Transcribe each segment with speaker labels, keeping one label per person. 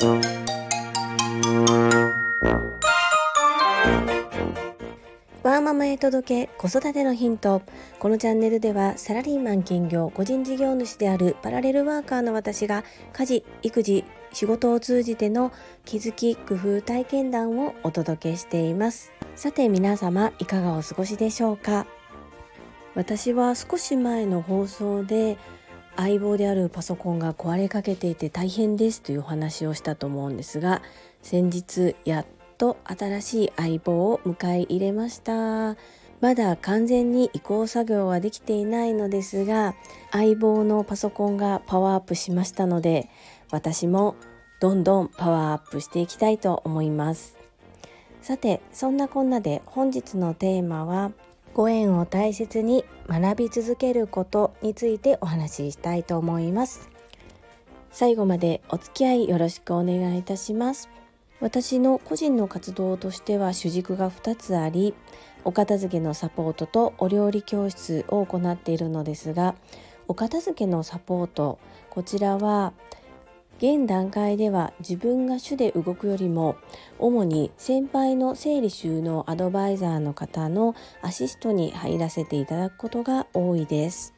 Speaker 1: ワーママへ届け子育てのヒント。このチャンネルではサラリーマン兼業個人事業主であるパラレルワーカーの私が家事育児仕事を通じての気づき工夫体験談をお届けしています。さて皆様いかがお過ごしでしょうか？私は少し前の放送で相棒であるパソコンが壊れかけていて大変ですというお話をしたと思うんですが先日やっと新しい相棒を迎え入れました。まだ完全に移行作業はできていないのですが相棒のパソコンがパワーアップしましたので私もどんどんパワーアップしていきたいと思います。さてそんなこんなで本日のテーマはご縁を大切に学び続けることについてお話ししたいと思います。最後までお付き合いよろしくお願いいたします。私の個人の活動としては主軸が2つありお片付けのサポートとお料理教室を行っているのですがお片付けのサポートこちらは現段階では自分が主で動くよりも主に先輩の整理収納アドバイザーの方のアシストに入らせていただくことが多いです。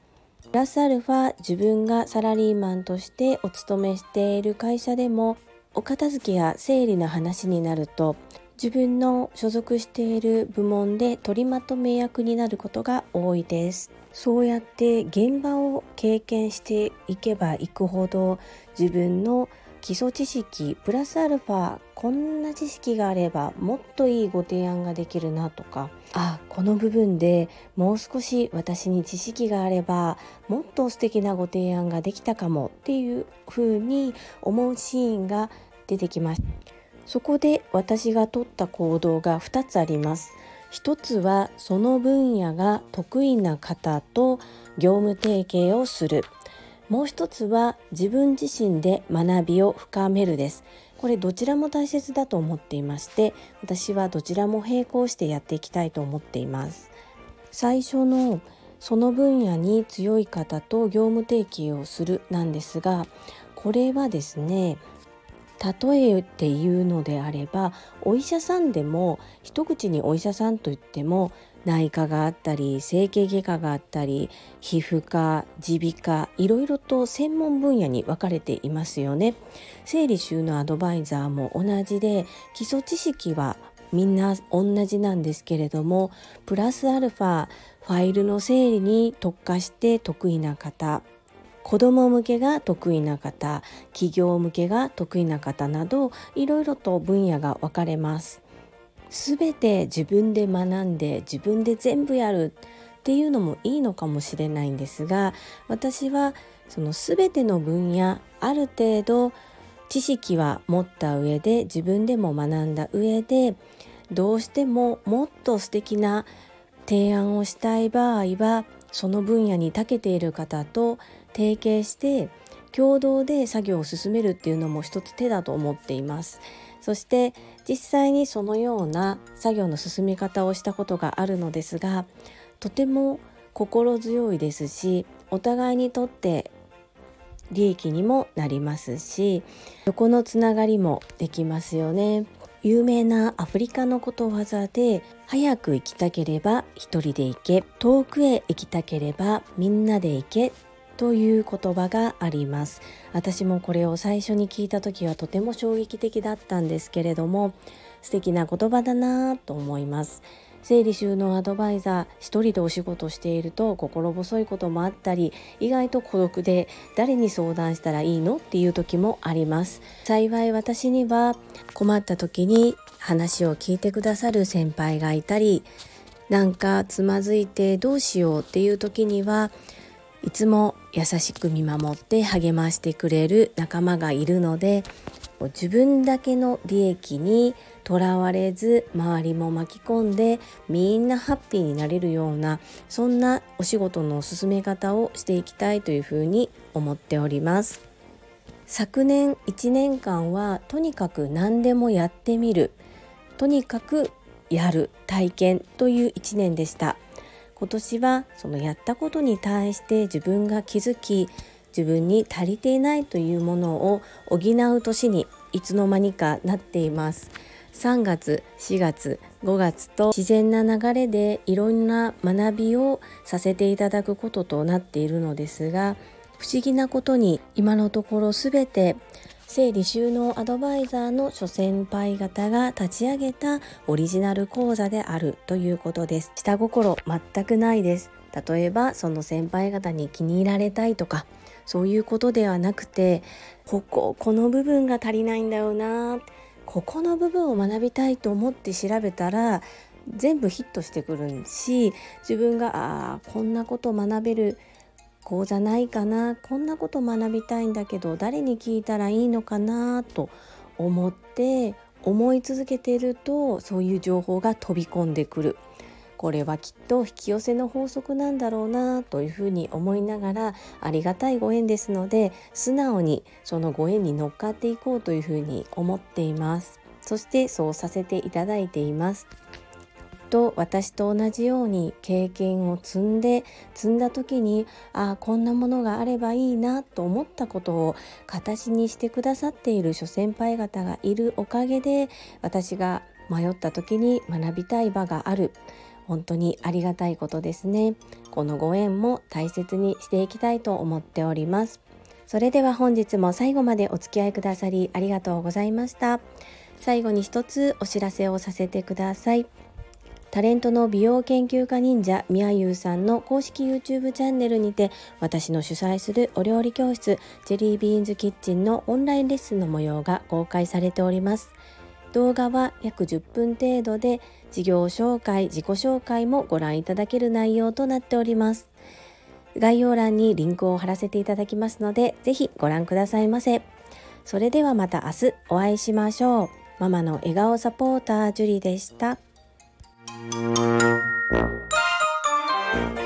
Speaker 1: プラスアルファ自分がサラリーマンとしてお勤めしている会社でもお片付けや整理の話になると自分の所属している部門で取りまとめ役になることが多いですそうやって現場を経験していけばいくほど自分の基礎知識プラスアルファこんな知識があればもっといいご提案ができるなとか。あこの部分でもう少し私に知識があればもっと素敵なご提案ができたかもっていうふうに思うシーンが出てきましたそこで私が取った行動が2つあります。一つはその分野が得意な方と業務提携をする。もう一つは自分自身で学びを深めるです。これどちらも大切だと思っていまして私はどちらも並行してやっていきたいと思っています。最初のその分野に強い方と業務提携をするなんですがこれはですね例えて言うのであればお医者さんでも一口にお医者さんといっても内科があったり整形外科があったり皮膚科耳鼻科いろいろと専門分野に分かれていますよね。整理収納アドバイザーも同じで基礎知識はみんな同じなんですけれどもプラスアルファファイルの整理に特化して得意な方子ども向けが得意な方企業向けが得意な方などいろいろと分野が分かれます。すべて自分で学んで自分で全部やるっていうのもいいのかもしれないんですが私はその全ての分野ある程度知識は持った上で自分でも学んだ上でどうしてももっと素敵な提案をしたい場合はその分野に長けている方と提携して共同で作業を進めるっていうのも一つ手だと思っています。そして実際にそのような作業の進め方をしたことがあるのですがとても心強いですしお互いにとって利益にもなりますし横のつながりもできますよね。有名なアフリカのことわざで早く行きたければ一人で行け遠くへ行きたければみんなで行けという言葉があります。私もこれを最初に聞いた時はとても衝撃的だったんですけれども素敵な言葉だなと思います。整理収納アドバイザー一人でお仕事していると心細いこともあったり意外と孤独で誰に相談したらいいのっていう時もあります。幸い私には困った時に話を聞いてくださる先輩がいたりなんかつまずいてどうしようっていう時にはいつも優しく見守って励ましてくれる仲間がいるので自分だけの利益にとらわれず周りも巻き込んでみんなハッピーになれるようなそんなお仕事の進め方をしていきたいというふうに思っております。昨年1年間はとにかく何でもやってみる。とにかくやる体験という1年でした。今年はそのやったことに対して自分が気づき自分に足りていないというものを補う年にいつの間にかなっています。3月4月5月と自然な流れでいろんな学びをさせていただくこととなっているのですが不思議なことに今のところ全て整理収納アドバイザーの諸先輩方が立ち上げたオリジナル講座であるということです。下心全くないです。例えばその先輩方に気に入られたいとかそういうことではなくてこここの部分が足りないんだよなここの部分を学びたいと思って調べたら全部ヒットしてくるし自分がああこんなこと学べる講座ないかなこんなこと学びたいんだけど誰に聞いたらいいのかなと思って思い続けているとそういう情報が飛び込んでくる。これはきっと引き寄せの法則なんだろうなというふうに思いながらありがたいご縁ですので素直にそのご縁に乗っかっていこうというふうに思っています。そしてそうさせていただいています。と私と同じように経験を積んで積んだ時にああこんなものがあればいいなと思ったことを形にしてくださっている諸先輩方がいるおかげで私が迷った時に学びたい場がある。本当にありがたいことですね。このご縁も大切にしていきたいと思っております。それでは本日も最後までお付き合いくださりありがとうございました。最後に一つお知らせをさせてください。タレントの美容研究家忍者みやゆうさんの公式 YouTube チャンネルにて私の主催するお料理教室ジェリービーンズキッチンのオンラインレッスンの模様が公開されております。動画は約10分程度で事業紹介自己紹介もご覧いただける内容となっております。概要欄にリンクを貼らせていただきますのでぜひご覧くださいませ。それではまた明日お会いしましょう。ママの笑顔サポータージュリでした。Thank you.